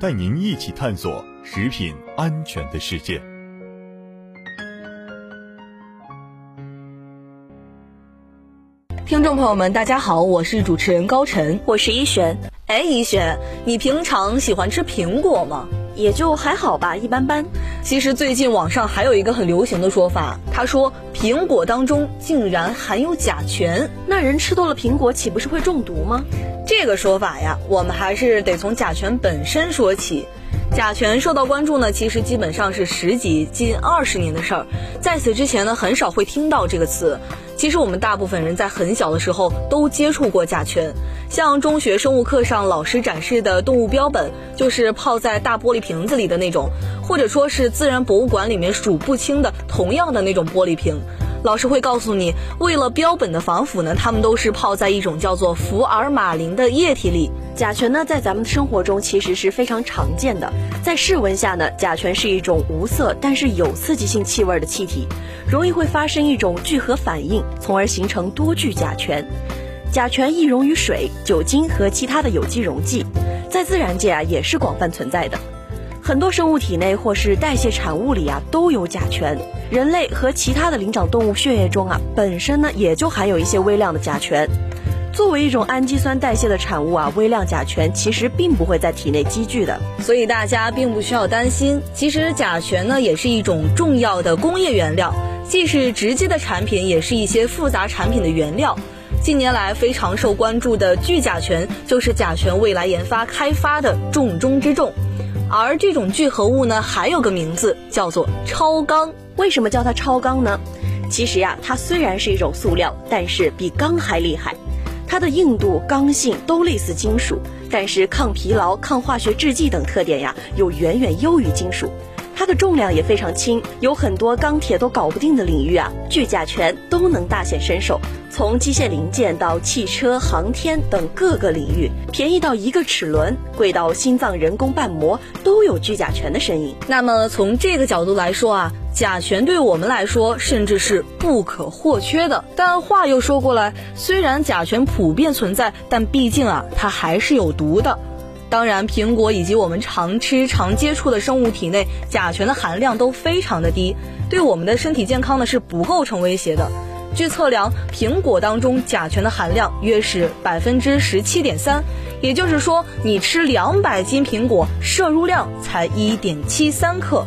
带您一起探索食品安全的世界。听众朋友们，大家好，我是主持人高晨，我是一璇。哎，一璇，你平常喜欢吃苹果吗？也就还好吧，一般般。其实最近网上还有一个很流行的说法，他说苹果当中竟然含有甲醛，那人吃多了苹果岂不是会中毒吗？这个说法呀，我们还是得从甲醛本身说起。甲醛受到关注呢，其实基本上是十几近二十年的事儿，在此之前呢，很少会听到这个词。其实我们大部分人在很小的时候都接触过甲醛，像中学生物课上老师展示的动物标本，就是泡在大玻璃瓶子里的那种，或者说是自然博物馆里面数不清的同样的那种玻璃瓶。老师会告诉你，为了标本的防腐呢，它们都是泡在一种叫做福尔马林的液体里。甲醛呢，在咱们的生活中其实是非常常见的。在室温下呢，甲醛是一种无色但是有刺激性气味的气体，容易会发生一种聚合反应，从而形成多聚甲醛。甲醛易溶于水、酒精和其他的有机溶剂，在自然界啊也是广泛存在的。很多生物体内或是代谢产物里啊都有甲醛。人类和其他的灵长动物血液中啊，本身呢也就含有一些微量的甲醛。作为一种氨基酸代谢的产物啊，微量甲醛其实并不会在体内积聚的，所以大家并不需要担心。其实甲醛呢也是一种重要的工业原料，既是直接的产品，也是一些复杂产品的原料。近年来非常受关注的聚甲醛，就是甲醛未来研发开发的重中之重。而这种聚合物呢，还有个名字叫做超钢。为什么叫它超钢呢？其实呀，它虽然是一种塑料，但是比钢还厉害。它的硬度、刚性都类似金属，但是抗疲劳、抗化学制剂等特点呀，又远远优于金属。它的重量也非常轻，有很多钢铁都搞不定的领域啊，聚甲醛都能大显身手。从机械零件到汽车、航天等各个领域，便宜到一个齿轮，贵到心脏人工瓣膜，都有聚甲醛的身影。那么从这个角度来说啊，甲醛对我们来说甚至是不可或缺的。但话又说过来，虽然甲醛普遍存在，但毕竟啊，它还是有毒的。当然，苹果以及我们常吃、常接触的生物体内甲醛的含量都非常的低，对我们的身体健康呢是不构成威胁的。据测量，苹果当中甲醛的含量约是百分之十七点三，也就是说，你吃两百斤苹果，摄入量才一点七三克。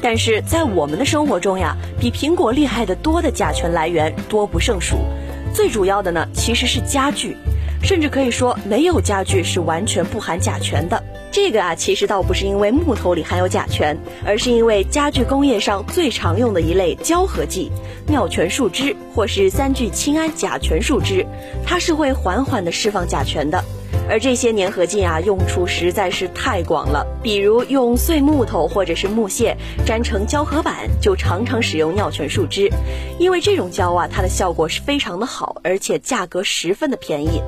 但是在我们的生活中呀，比苹果厉害的多的甲醛来源多不胜数，最主要的呢其实是家具。甚至可以说，没有家具是完全不含甲醛的。这个啊，其实倒不是因为木头里含有甲醛，而是因为家具工业上最常用的一类胶合剂——尿醛树脂或是三聚氰胺甲醛树脂，它是会缓缓的释放甲醛的。而这些粘合剂啊，用处实在是太广了。比如用碎木头或者是木屑粘成胶合板，就常常使用尿醛树脂，因为这种胶啊，它的效果是非常的好，而且价格十分的便宜。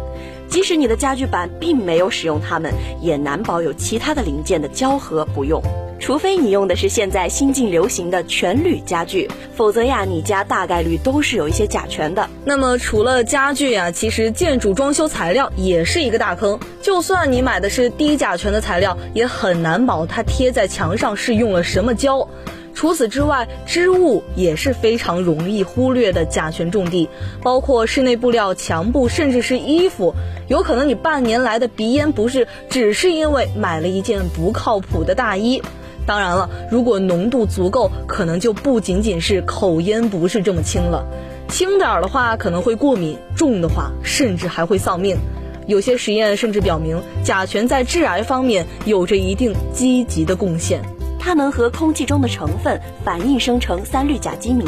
即使你的家具板并没有使用它们，也难保有其他的零件的胶合不用。除非你用的是现在新近流行的全铝家具，否则呀，你家大概率都是有一些甲醛的。那么除了家具呀，其实建筑装修材料也是一个大坑。就算你买的是低甲醛的材料，也很难保它贴在墙上是用了什么胶。除此之外，织物也是非常容易忽略的甲醛重地，包括室内布料、墙布，甚至是衣服。有可能你半年来的鼻炎不是只是因为买了一件不靠谱的大衣。当然了，如果浓度足够，可能就不仅仅是口烟不是这么轻了。轻点儿的话可能会过敏，重的话甚至还会丧命。有些实验甚至表明，甲醛在致癌方面有着一定积极的贡献。它能和空气中的成分反应生成三氯甲基醚，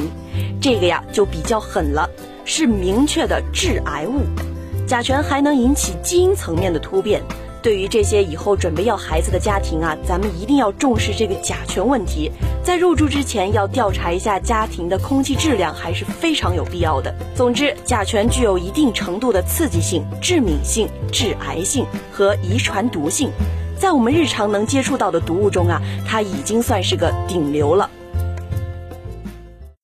这个呀就比较狠了，是明确的致癌物。甲醛还能引起基因层面的突变，对于这些以后准备要孩子的家庭啊，咱们一定要重视这个甲醛问题，在入住之前要调查一下家庭的空气质量，还是非常有必要的。总之，甲醛具有一定程度的刺激性、致敏性、致癌性和遗传毒性，在我们日常能接触到的毒物中啊，它已经算是个顶流了。